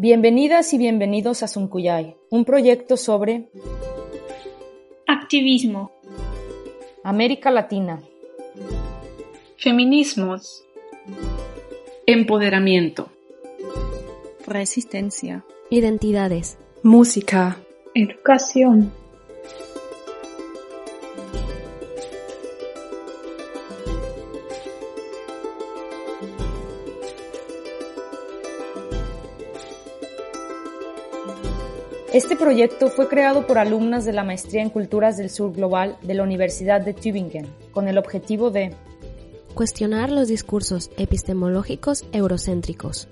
Bienvenidas y bienvenidos a Suncuyay, un proyecto sobre activismo, América Latina, feminismos, empoderamiento, resistencia, identidades, música, educación. Este proyecto fue creado por alumnas de la Maestría en Culturas del Sur Global de la Universidad de Tübingen, con el objetivo de cuestionar los discursos epistemológicos eurocéntricos,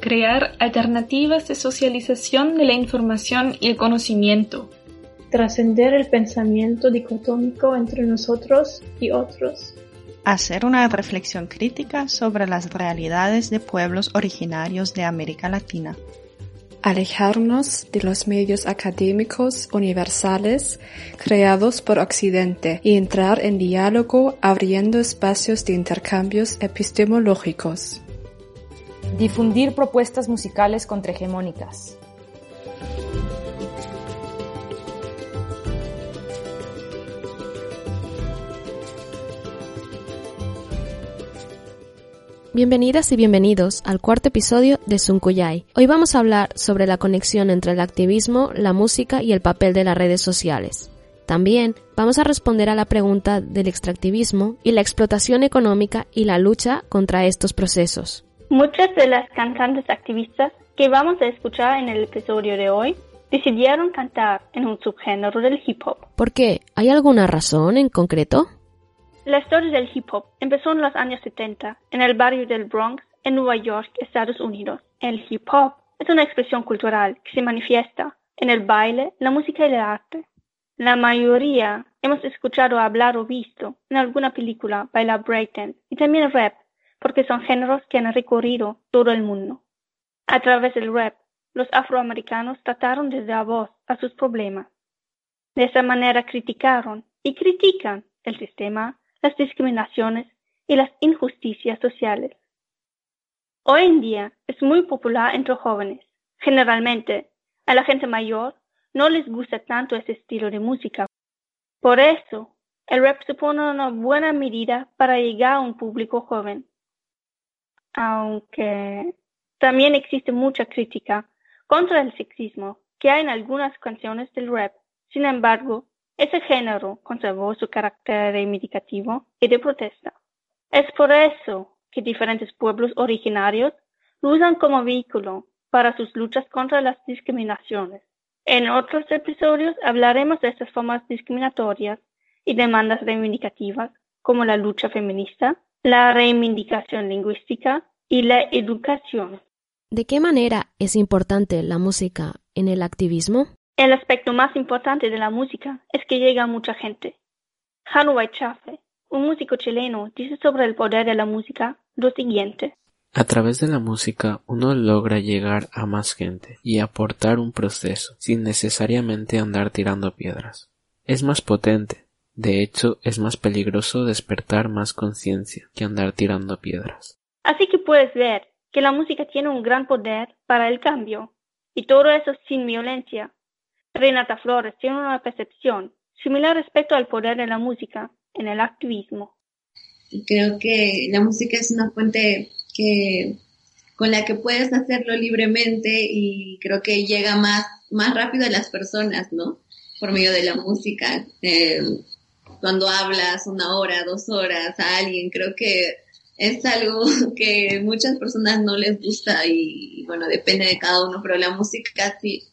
crear alternativas de socialización de la información y el conocimiento, trascender el pensamiento dicotómico entre nosotros y otros, hacer una reflexión crítica sobre las realidades de pueblos originarios de América Latina, alejarnos de los medios académicos universales creados por Occidente y entrar en diálogo abriendo espacios de intercambios epistemológicos. Difundir propuestas musicales contrahegemónicas. Bienvenidas y bienvenidos al cuarto episodio de Sunkuyay. Hoy vamos a hablar sobre la conexión entre el activismo, la música y el papel de las redes sociales. También vamos a responder a la pregunta del extractivismo y la explotación económica y la lucha contra estos procesos. Muchas de las cantantes activistas que vamos a escuchar en el episodio de hoy decidieron cantar en un subgénero del hip hop. ¿Por qué? ¿Hay alguna razón en concreto? La historia del hip hop empezó en los años 70 en el barrio del Bronx, en Nueva York, Estados Unidos. El hip hop es una expresión cultural que se manifiesta en el baile, la música y el arte. La mayoría hemos escuchado hablar o visto en alguna película bailar breakdance y también rap, porque son géneros que han recorrido todo el mundo. A través del rap, los afroamericanos trataron de dar voz a sus problemas. De esa manera criticaron y critican el sistema las discriminaciones y las injusticias sociales. Hoy en día es muy popular entre jóvenes. Generalmente, a la gente mayor no les gusta tanto ese estilo de música. Por eso, el rap supone una buena medida para llegar a un público joven. Aunque también existe mucha crítica contra el sexismo que hay en algunas canciones del rap. Sin embargo, ese género conservó su carácter reivindicativo y de protesta. Es por eso que diferentes pueblos originarios lo usan como vehículo para sus luchas contra las discriminaciones. En otros episodios hablaremos de estas formas discriminatorias y demandas reivindicativas como la lucha feminista, la reivindicación lingüística y la educación. ¿De qué manera es importante la música en el activismo? El aspecto más importante de la música es que llega a mucha gente. Jano Chafe, un músico chileno, dice sobre el poder de la música lo siguiente. A través de la música uno logra llegar a más gente y aportar un proceso sin necesariamente andar tirando piedras. Es más potente, de hecho es más peligroso despertar más conciencia que andar tirando piedras. Así que puedes ver que la música tiene un gran poder para el cambio, y todo eso sin violencia, Renata Flores tiene una percepción similar respecto al poder de la música en el activismo. Creo que la música es una fuente que con la que puedes hacerlo libremente y creo que llega más, más rápido a las personas, ¿no? Por medio de la música. Eh, cuando hablas una hora, dos horas a alguien, creo que es algo que muchas personas no les gusta y, bueno, depende de cada uno, pero la música sí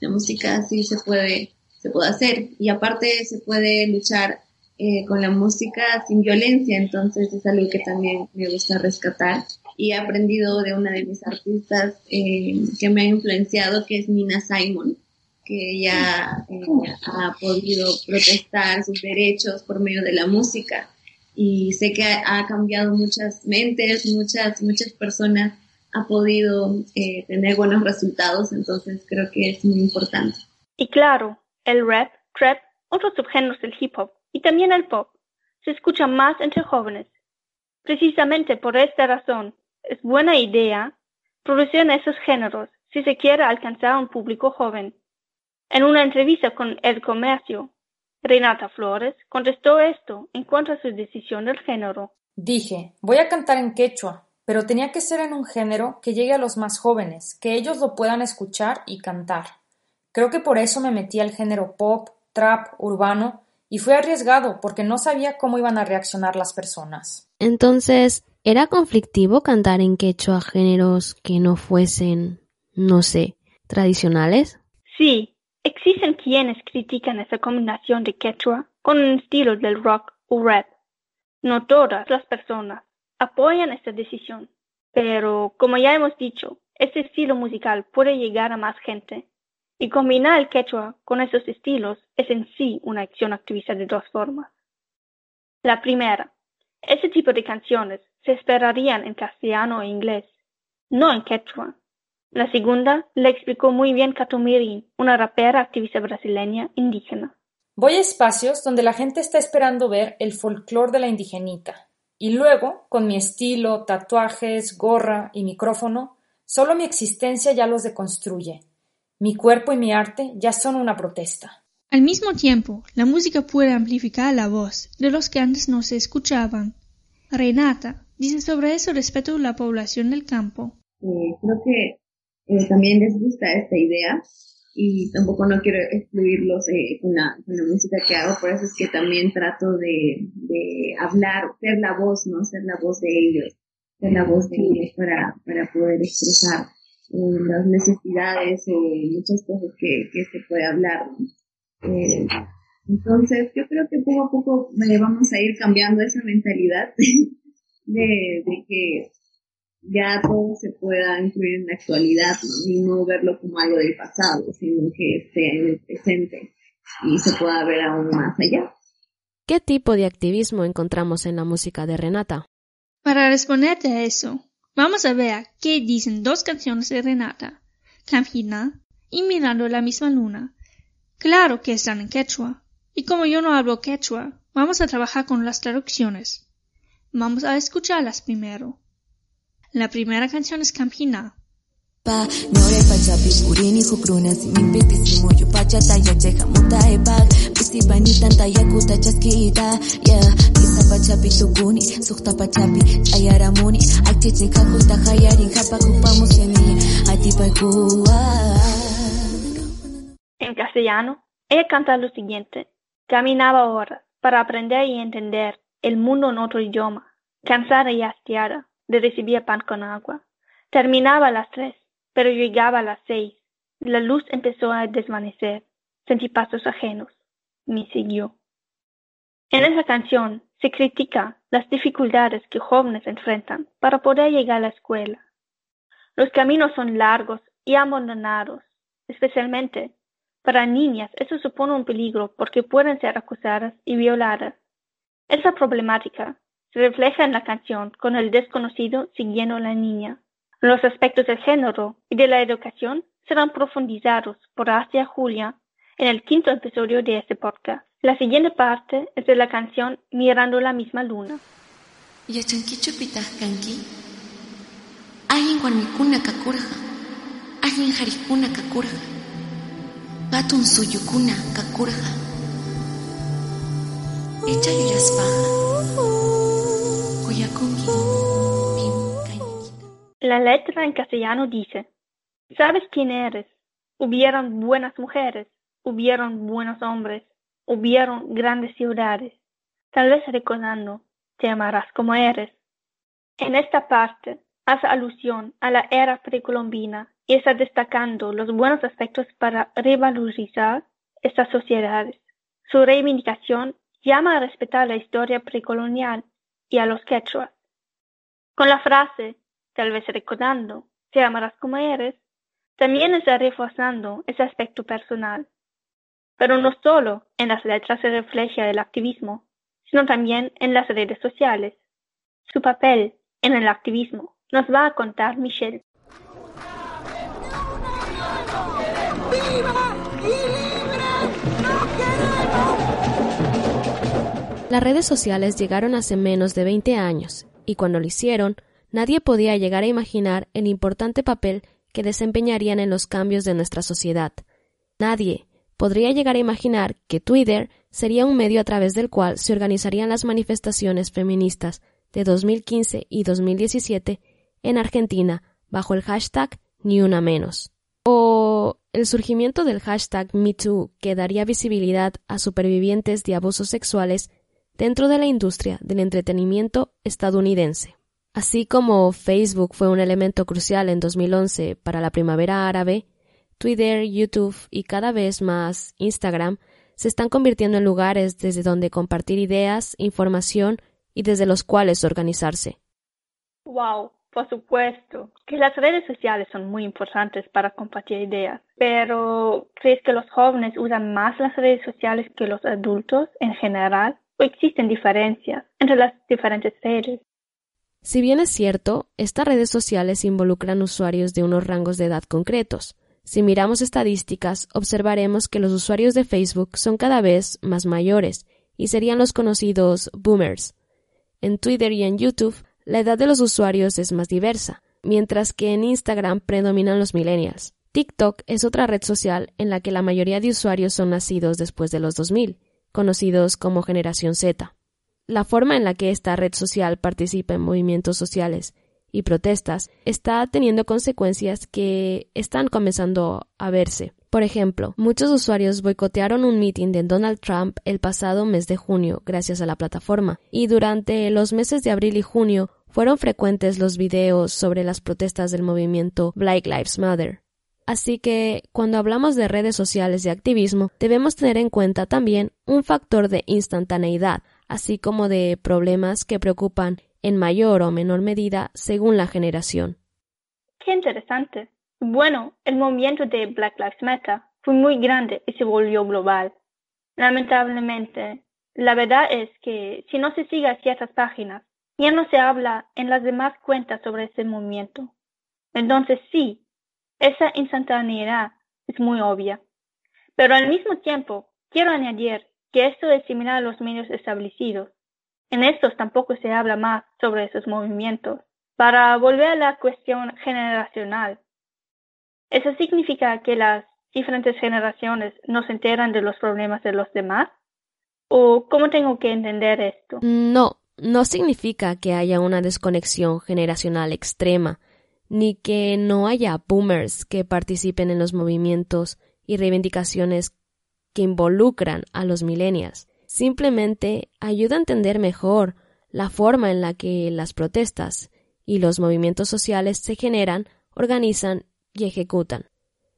la música sí se puede, se puede hacer. Y aparte se puede luchar eh, con la música sin violencia, entonces es algo que también me gusta rescatar. Y he aprendido de una de mis artistas eh, que me ha influenciado, que es Nina Simon, que ella eh, ha podido protestar sus derechos por medio de la música. Y sé que ha, ha cambiado muchas mentes, muchas, muchas personas ha podido eh, tener buenos resultados, entonces creo que es muy importante. Y claro, el rap, trap, otros subgéneros del hip hop y también el pop se escucha más entre jóvenes. Precisamente por esta razón es buena idea producir en esos géneros si se quiere alcanzar un público joven. En una entrevista con El Comercio, Renata Flores contestó esto en cuanto a su decisión del género. Dije, voy a cantar en quechua, pero tenía que ser en un género que llegue a los más jóvenes, que ellos lo puedan escuchar y cantar. Creo que por eso me metí al género pop, trap, urbano, y fue arriesgado porque no sabía cómo iban a reaccionar las personas. Entonces, ¿era conflictivo cantar en quechua géneros que no fuesen, no sé, tradicionales? Sí, existen quienes critican esa combinación de quechua con un estilo del rock o rap. No todas las personas apoyan esta decisión, pero como ya hemos dicho, este estilo musical puede llegar a más gente y combinar el quechua con esos estilos es en sí una acción activista de dos formas. La primera, este tipo de canciones se esperarían en castellano e inglés, no en quechua. La segunda la explicó muy bien Catomirin, una rapera activista brasileña indígena. Voy a espacios donde la gente está esperando ver el folclore de la indigenita, y luego, con mi estilo, tatuajes, gorra y micrófono, solo mi existencia ya los deconstruye mi cuerpo y mi arte ya son una protesta. Al mismo tiempo, la música puede amplificar la voz de los que antes no se escuchaban. Renata dice sobre eso respecto a la población del campo. Eh, creo que eh, también les gusta esta idea y tampoco no quiero excluirlos eh, con, la, música que hago, por eso es que también trato de, de hablar, ser la voz, ¿no? Ser la voz de ellos, ser la voz de ellos para, para poder expresar las necesidades o muchas cosas que, que se puede hablar. Eh, entonces, yo creo que poco a poco vamos a ir cambiando esa mentalidad de, de que ya todo se pueda incluir en la actualidad y no verlo como algo del pasado, sino que esté en el presente y se pueda ver aún más allá. ¿Qué tipo de activismo encontramos en la música de Renata? Para responderte a eso, Vamos a ver qué dicen dos canciones de Renata, Campina y Mirando la misma luna. Claro que están en quechua, y como yo no hablo quechua, vamos a trabajar con las traducciones. Vamos a escucharlas primero. La primera canción es Campina. Pa, nore hukruna muta pisi chaskita ya kisa sukta hayarin atipaikuwa En castellano, ella canta lo siguiente. Caminaba horas para aprender y entender el mundo en otro idioma, cansada y hastiada de recibir pan con agua. Terminaba a las tres pero llegaba a las seis. La luz empezó a desvanecer. Sentí pasos ajenos. Me siguió. En esa canción se critica las dificultades que jóvenes enfrentan para poder llegar a la escuela. Los caminos son largos y abandonados, especialmente para niñas eso supone un peligro porque pueden ser acusadas y violadas. Esa problemática se refleja en la canción con el desconocido siguiendo a la niña. Los aspectos del género y de la educación serán profundizados por Asia Julia en el quinto episodio de este podcast. La siguiente parte es de la canción Mirando la misma luna. Yachankichu pitahkanki, ayin warmikuna kakurja, ayin kakurja, patun suyukuna kakurja, echa yuyaspaja. La letra en castellano dice, ¿sabes quién eres? Hubieron buenas mujeres, hubieron buenos hombres, hubieron grandes ciudades. Tal vez recordando, te amarás como eres. En esta parte hace alusión a la era precolombina y está destacando los buenos aspectos para revalorizar estas sociedades. Su reivindicación llama a respetar la historia precolonial y a los quechuas. Con la frase tal vez recordando, te amarás como eres, también está reforzando ese aspecto personal. Pero no solo en las letras se refleja el activismo, sino también en las redes sociales. Su papel en el activismo nos va a contar Michelle. Las redes sociales llegaron hace menos de 20 años y cuando lo hicieron, nadie podía llegar a imaginar el importante papel que desempeñarían en los cambios de nuestra sociedad. Nadie podría llegar a imaginar que Twitter sería un medio a través del cual se organizarían las manifestaciones feministas de 2015 y 2017 en Argentina bajo el hashtag Ni Una Menos. O el surgimiento del hashtag MeToo que daría visibilidad a supervivientes de abusos sexuales dentro de la industria del entretenimiento estadounidense. Así como Facebook fue un elemento crucial en 2011 para la primavera árabe, Twitter, YouTube y cada vez más Instagram se están convirtiendo en lugares desde donde compartir ideas, información y desde los cuales organizarse. Wow, por supuesto, que las redes sociales son muy importantes para compartir ideas, pero ¿crees que los jóvenes usan más las redes sociales que los adultos en general? ¿O existen diferencias entre las diferentes redes? Si bien es cierto, estas redes sociales involucran usuarios de unos rangos de edad concretos. Si miramos estadísticas, observaremos que los usuarios de Facebook son cada vez más mayores y serían los conocidos boomers. En Twitter y en YouTube, la edad de los usuarios es más diversa, mientras que en Instagram predominan los millennials. TikTok es otra red social en la que la mayoría de usuarios son nacidos después de los 2000, conocidos como generación Z. La forma en la que esta red social participa en movimientos sociales y protestas está teniendo consecuencias que están comenzando a verse. Por ejemplo, muchos usuarios boicotearon un meeting de Donald Trump el pasado mes de junio gracias a la plataforma, y durante los meses de abril y junio fueron frecuentes los videos sobre las protestas del movimiento Black Lives Matter. Así que, cuando hablamos de redes sociales y activismo, debemos tener en cuenta también un factor de instantaneidad, así como de problemas que preocupan en mayor o menor medida según la generación. Qué interesante. Bueno, el movimiento de Black Lives Matter fue muy grande y se volvió global. Lamentablemente, la verdad es que si no se sigue ciertas páginas, ya no se habla en las demás cuentas sobre ese movimiento. Entonces sí, esa instantaneidad es muy obvia. Pero al mismo tiempo, quiero añadir que esto es similar a los medios establecidos. En estos tampoco se habla más sobre esos movimientos. Para volver a la cuestión generacional, ¿eso significa que las diferentes generaciones no se enteran de los problemas de los demás? ¿O cómo tengo que entender esto? No, no significa que haya una desconexión generacional extrema, ni que no haya boomers que participen en los movimientos y reivindicaciones que involucran a los millennials. Simplemente ayuda a entender mejor la forma en la que las protestas y los movimientos sociales se generan, organizan y ejecutan.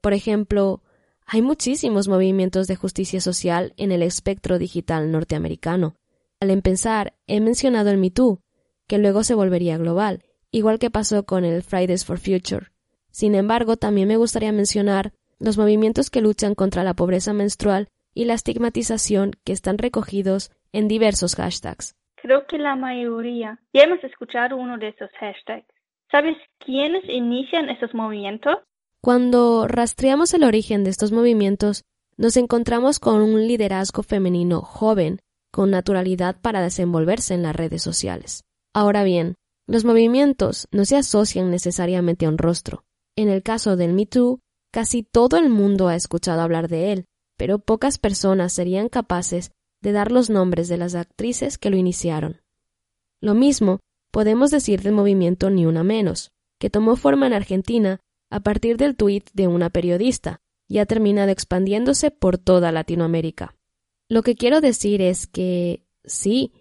Por ejemplo, hay muchísimos movimientos de justicia social en el espectro digital norteamericano. Al empezar, he mencionado el MeToo, que luego se volvería global, igual que pasó con el Fridays for Future. Sin embargo, también me gustaría mencionar los movimientos que luchan contra la pobreza menstrual y la estigmatización que están recogidos en diversos hashtags. Creo que la mayoría ya hemos escuchado uno de esos hashtags. ¿Sabes quiénes inician esos movimientos? Cuando rastreamos el origen de estos movimientos, nos encontramos con un liderazgo femenino joven, con naturalidad para desenvolverse en las redes sociales. Ahora bien, los movimientos no se asocian necesariamente a un rostro. En el caso del Me Too, casi todo el mundo ha escuchado hablar de él, pero pocas personas serían capaces de dar los nombres de las actrices que lo iniciaron. Lo mismo podemos decir del movimiento Ni Una Menos, que tomó forma en Argentina a partir del tuit de una periodista y ha terminado expandiéndose por toda Latinoamérica. Lo que quiero decir es que sí,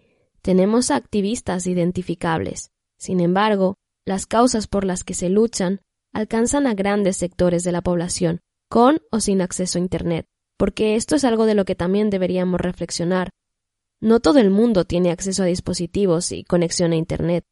tenemos activistas identificables. Sin embargo, las causas por las que se luchan alcanzan a grandes sectores de la población, con o sin acceso a Internet, porque esto es algo de lo que también deberíamos reflexionar. No todo el mundo tiene acceso a dispositivos y conexión a Internet,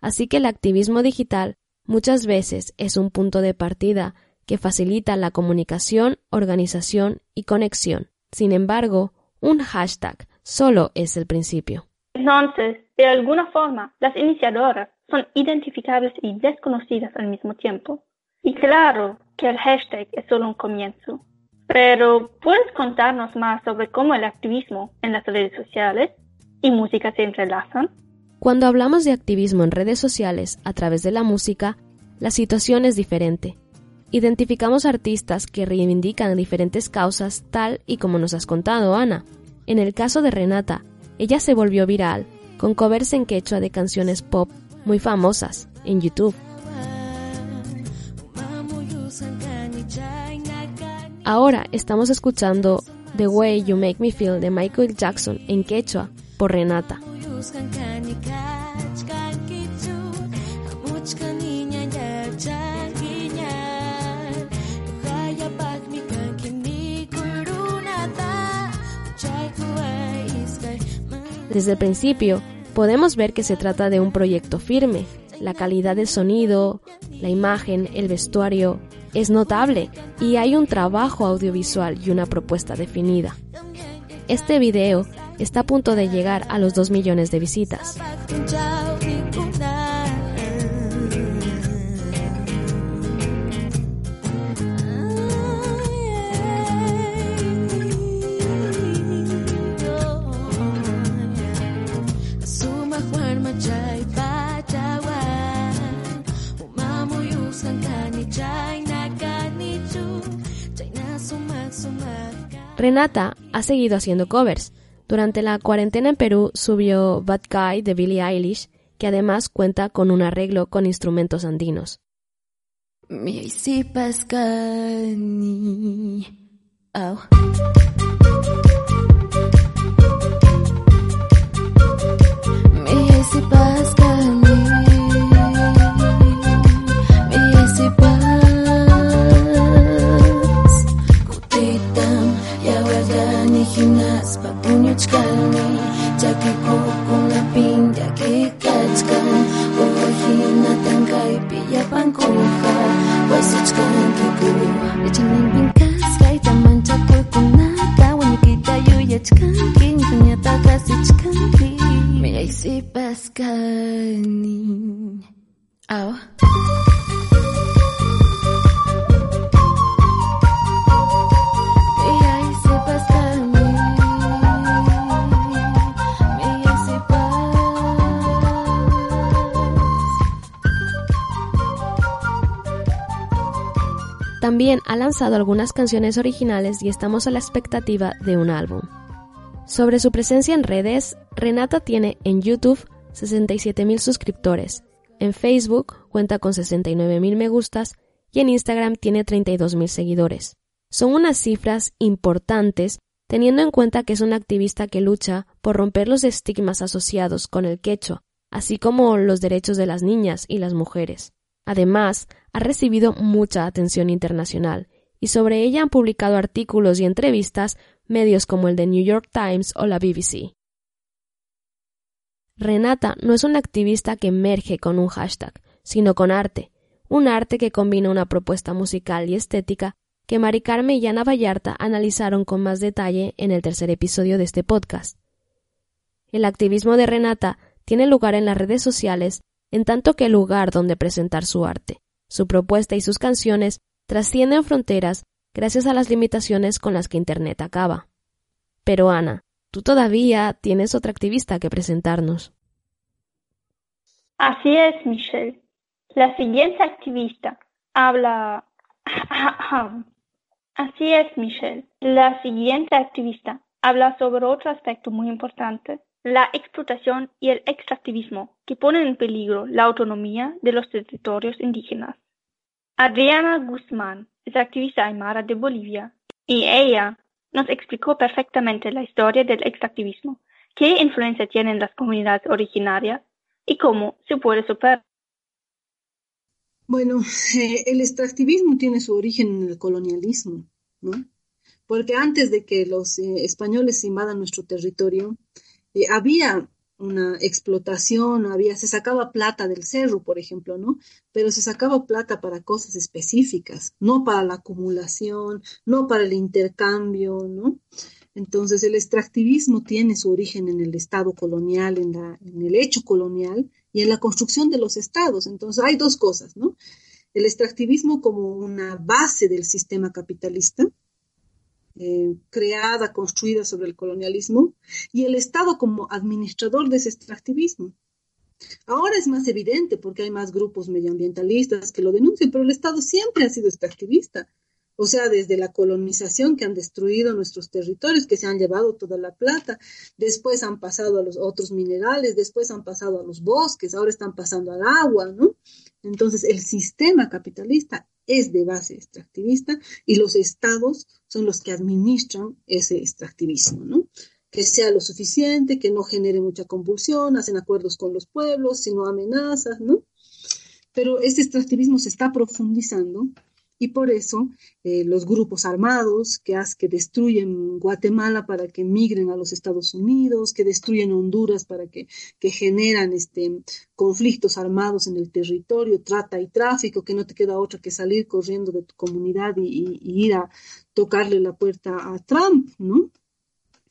así que el activismo digital muchas veces es un punto de partida que facilita la comunicación, organización y conexión. Sin embargo, un hashtag solo es el principio. Entonces, de alguna forma, las iniciadoras son identificables y desconocidas al mismo tiempo. Y claro que el hashtag es solo un comienzo. Pero, ¿puedes contarnos más sobre cómo el activismo en las redes sociales y música se entrelazan? Cuando hablamos de activismo en redes sociales a través de la música, la situación es diferente. identificamos artistas que reivindican diferentes causas tal y como nos has contado, Ana. En el caso de Renata, ella se volvió viral con covers en quechua de canciones pop muy famosas en YouTube. Ahora estamos escuchando The Way You Make Me Feel de Michael Jackson en quechua por Renata. Desde el principio, podemos ver que se trata de un proyecto firme. La calidad del sonido, la imagen, el vestuario es notable y hay un trabajo audiovisual y una propuesta definida. Este video está a punto de llegar a los 2 millones de visitas. Renata ha seguido haciendo covers. Durante la cuarentena en Perú subió Bad Guy de Billie Eilish, que además cuenta con un arreglo con instrumentos andinos. kaçkanı Cakı kokuna bin daki kaçkan Ova hina tangay piya pankuha Wasachkan kikuwa Echanin bin kaskay taman chakoy kuna Kawan kita yuyachkan Kin kunyata kasichkan Miyay si paskani Awa También ha lanzado algunas canciones originales y estamos a la expectativa de un álbum. Sobre su presencia en redes, Renata tiene en YouTube 67.000 suscriptores, en Facebook cuenta con 69.000 me gustas y en Instagram tiene 32.000 seguidores. Son unas cifras importantes teniendo en cuenta que es una activista que lucha por romper los estigmas asociados con el quechua, así como los derechos de las niñas y las mujeres. Además, ha recibido mucha atención internacional y sobre ella han publicado artículos y entrevistas medios como el de New York Times o la BBC. Renata no es una activista que emerge con un hashtag, sino con arte, un arte que combina una propuesta musical y estética que Mari Carmen y Ana Vallarta analizaron con más detalle en el tercer episodio de este podcast. El activismo de Renata tiene lugar en las redes sociales en tanto que el lugar donde presentar su arte, su propuesta y sus canciones trascienden fronteras gracias a las limitaciones con las que Internet acaba. Pero Ana, tú todavía tienes otra activista que presentarnos. Así es, Michelle. La siguiente activista habla... Así es, Michelle. La siguiente activista habla sobre otro aspecto muy importante la explotación y el extractivismo que ponen en peligro la autonomía de los territorios indígenas. Adriana Guzmán es activista aymara de Bolivia y ella nos explicó perfectamente la historia del extractivismo, qué influencia tienen las comunidades originarias y cómo se puede superar. Bueno, eh, el extractivismo tiene su origen en el colonialismo, ¿no? Porque antes de que los eh, españoles invadan nuestro territorio, eh, había una explotación, había, se sacaba plata del cerro, por ejemplo, ¿no? Pero se sacaba plata para cosas específicas, no para la acumulación, no para el intercambio, ¿no? Entonces el extractivismo tiene su origen en el Estado colonial, en, la, en el hecho colonial y en la construcción de los estados. Entonces hay dos cosas, ¿no? El extractivismo como una base del sistema capitalista, eh, creada, construida sobre el colonialismo, y el Estado como administrador de ese extractivismo. Ahora es más evidente porque hay más grupos medioambientalistas que lo denuncian, pero el Estado siempre ha sido extractivista. O sea, desde la colonización que han destruido nuestros territorios, que se han llevado toda la plata, después han pasado a los otros minerales, después han pasado a los bosques, ahora están pasando al agua, ¿no? Entonces, el sistema capitalista es de base extractivista y los estados son los que administran ese extractivismo, ¿no? Que sea lo suficiente, que no genere mucha convulsión, hacen acuerdos con los pueblos, sino amenazas, ¿no? Pero este extractivismo se está profundizando y por eso eh, los grupos armados que, que destruyen Guatemala para que migren a los Estados Unidos, que destruyen Honduras para que, que generan este, conflictos armados en el territorio, trata y tráfico, que no te queda otra que salir corriendo de tu comunidad y, ir a tocarle la puerta a Trump, ¿no?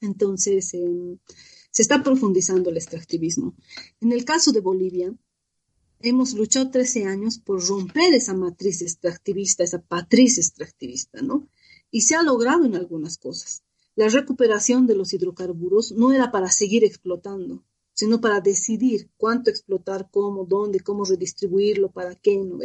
Entonces, em, se está profundizando el extractivismo. En el caso de Bolivia, hemos luchado 13 años por romper esa matriz extractivista, esa patriz extractivista, ¿no? Y se ha logrado en algunas cosas. La recuperación de los hidrocarburos no era para seguir explotando, sino para decidir cuánto explotar, cómo, dónde, cómo redistribuirlo, para qué, ¿no?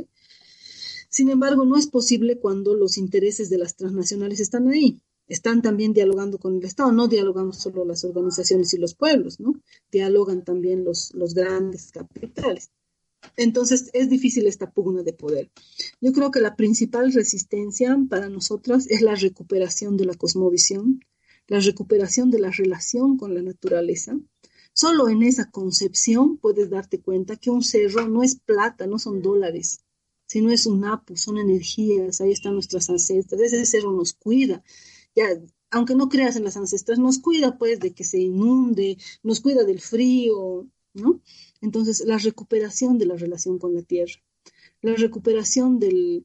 Sin embargo, no es posible cuando los intereses de las transnacionales están ahí. Están también dialogando con el Estado, no dialogan solo las organizaciones y los pueblos, ¿no? Dialogan también los grandes capitales. Entonces es difícil esta pugna de poder. Yo creo que la principal resistencia para nosotras es la recuperación de la cosmovisión, la recuperación de la relación con la naturaleza. Solo en esa concepción puedes darte cuenta que un cerro no es plata, no son dólares, sino es un apu, son energías, ahí están nuestras ancestras, ese cerro nos cuida. Ya, aunque no creas en las ancestras, nos cuida pues de que se inunde, nos cuida del frío, ¿no? Entonces, la recuperación de la relación con la tierra, la recuperación de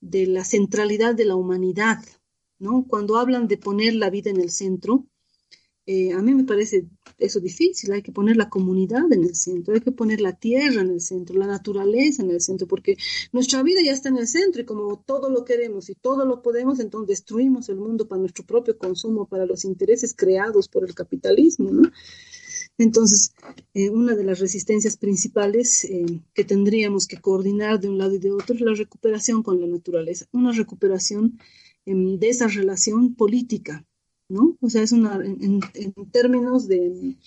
la centralidad de la humanidad, ¿no? Cuando hablan de poner la vida en el centro, eh, a mí me parece eso difícil, hay que poner la comunidad en el centro, hay que poner la tierra en el centro, la naturaleza en el centro, porque nuestra vida ya está en el centro y como todo lo queremos y todo lo podemos, entonces destruimos el mundo para nuestro propio consumo, para los intereses creados por el capitalismo, ¿no? Entonces, eh, una de las resistencias principales eh, que tendríamos que coordinar de un lado y de otro es la recuperación con la naturaleza, una recuperación em, de esa relación política, ¿no? O sea, es una, en, términos de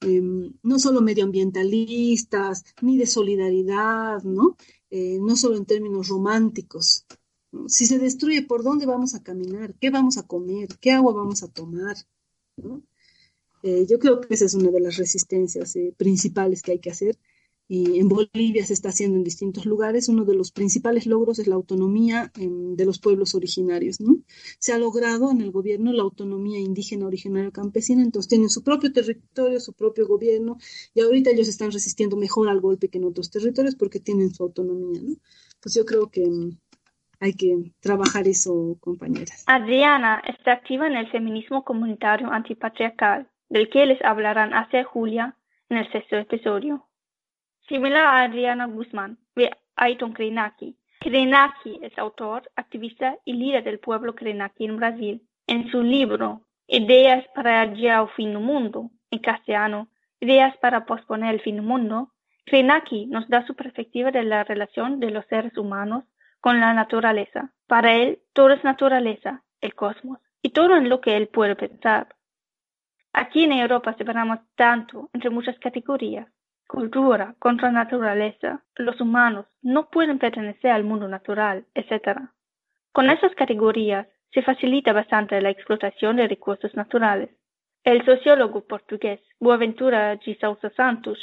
em, no solo medioambientalistas, ni de solidaridad, ¿no? Eh, no solo en términos románticos. Si se destruye, ¿por dónde vamos a caminar? ¿Qué vamos a comer? ¿Qué agua vamos a tomar? ¿no? Eh, yo creo que esa es una de las resistencias eh, principales que hay que hacer. Y en Bolivia se está haciendo en distintos lugares. Uno de los principales logros es la autonomía em, de los pueblos originarios. ¿no? Se ha logrado en el gobierno la autonomía indígena originaria campesina, entonces tienen su propio territorio, su propio gobierno, y ahorita ellos están resistiendo mejor al golpe que en otros territorios porque tienen su autonomía. ¿no? Pues yo creo que em, hay que trabajar eso, compañeras. Adriana está activa en el feminismo comunitario antipatriarcal del que les hablarán hacia Julia en el sexto episodio. Similar a Adriana Guzmán, ve Aiton Kreinaki. Kreinaki es autor, activista y líder del pueblo Kreinaki en Brasil. En su libro Ideas para llegar al fin del mundo, en castellano, Ideas para posponer el fin del mundo, Kreinaki nos da su perspectiva de la relación de los seres humanos con la naturaleza. Para él, todo es naturaleza, el cosmos, y todo en lo que él puede pensar. Aquí en Europa separamos tanto entre muchas categorías. Cultura contra naturaleza. Los humanos no pueden pertenecer al mundo natural, etc. Con esas categorías se facilita bastante la explotación de recursos naturales. El sociólogo portugués Boaventura de Sousa Santos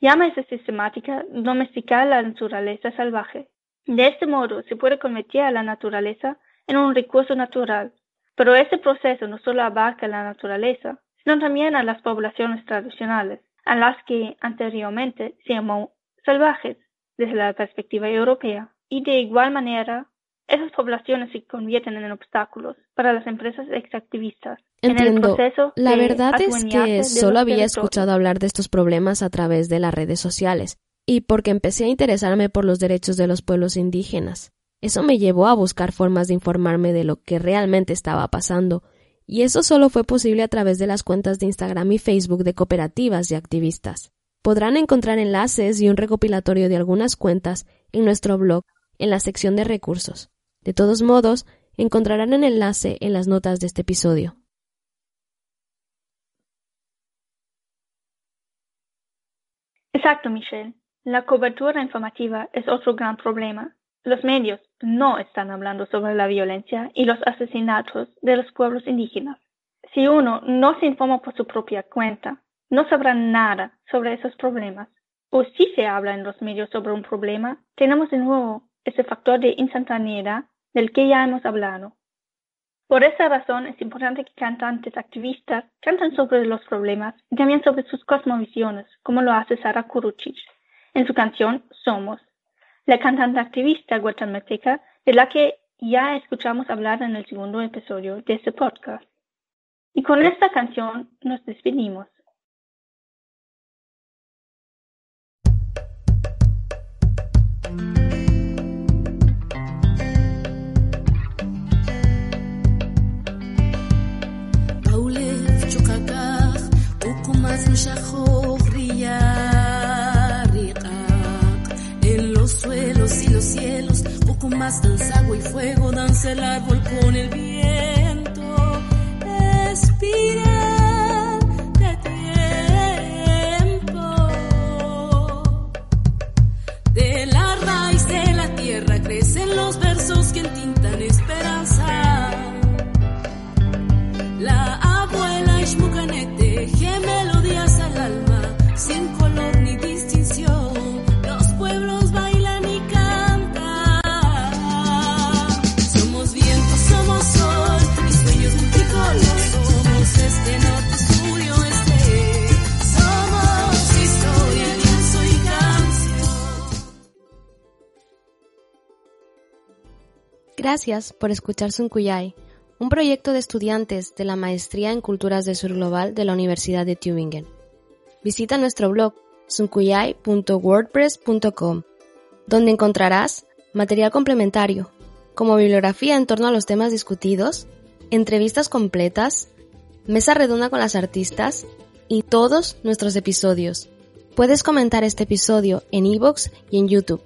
llama esa sistemática domesticar la naturaleza salvaje. De este modo se puede convertir a la naturaleza en un recurso natural, pero este proceso no solo abarca la naturaleza, sino también a las poblaciones tradicionales, a las que anteriormente se llamó salvajes desde la perspectiva europea. Y de igual manera, esas poblaciones se convierten en obstáculos para las empresas extractivistas. Entiendo. la verdad es que solo había escuchado hablar de estos problemas a través de las redes sociales y porque empecé a interesarme por los derechos de los pueblos indígenas. Eso me llevó a buscar formas de informarme de lo que realmente estaba pasando y eso solo fue posible a través de las cuentas de Instagram y Facebook de cooperativas y activistas. Podrán encontrar enlaces y un recopilatorio de algunas cuentas en nuestro blog en la sección de recursos. De todos modos, encontrarán el enlace en las notas de este episodio. Exacto, Michelle. La cobertura informativa es otro gran problema. Los medios no están hablando sobre la violencia y los asesinatos de los pueblos indígenas. Si uno no se informa por su propia cuenta, no sabrá nada sobre esos problemas. O si se habla en los medios sobre un problema, tenemos de nuevo ese factor de instantaneidad del que ya hemos hablado. Por esa razón es importante que cantantes activistas canten sobre los problemas y también sobre sus cosmovisiones, como lo hace Sara Kuruchich en su canción Somos, la cantante activista guatemalteca de la que ya escuchamos hablar en el segundo episodio de este podcast. Y con esta canción nos despedimos. Más danza agua y fuego, danza el árbol con el viento. Gracias por escuchar Suncuyay, un proyecto de estudiantes de la Maestría en Culturas del Sur Global de la Universidad de Tübingen. Visita nuestro blog suncuyay.wordpress.com, donde encontrarás material complementario, como bibliografía en torno a los temas discutidos, entrevistas completas, mesa redonda con las artistas y todos nuestros episodios. Puedes comentar este episodio en iVoox y en YouTube.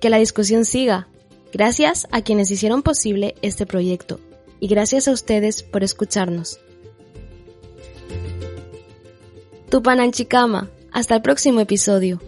Que la discusión siga. Gracias a quienes hicieron posible este proyecto y gracias a ustedes por escucharnos. Tupananchikama, hasta el próximo episodio.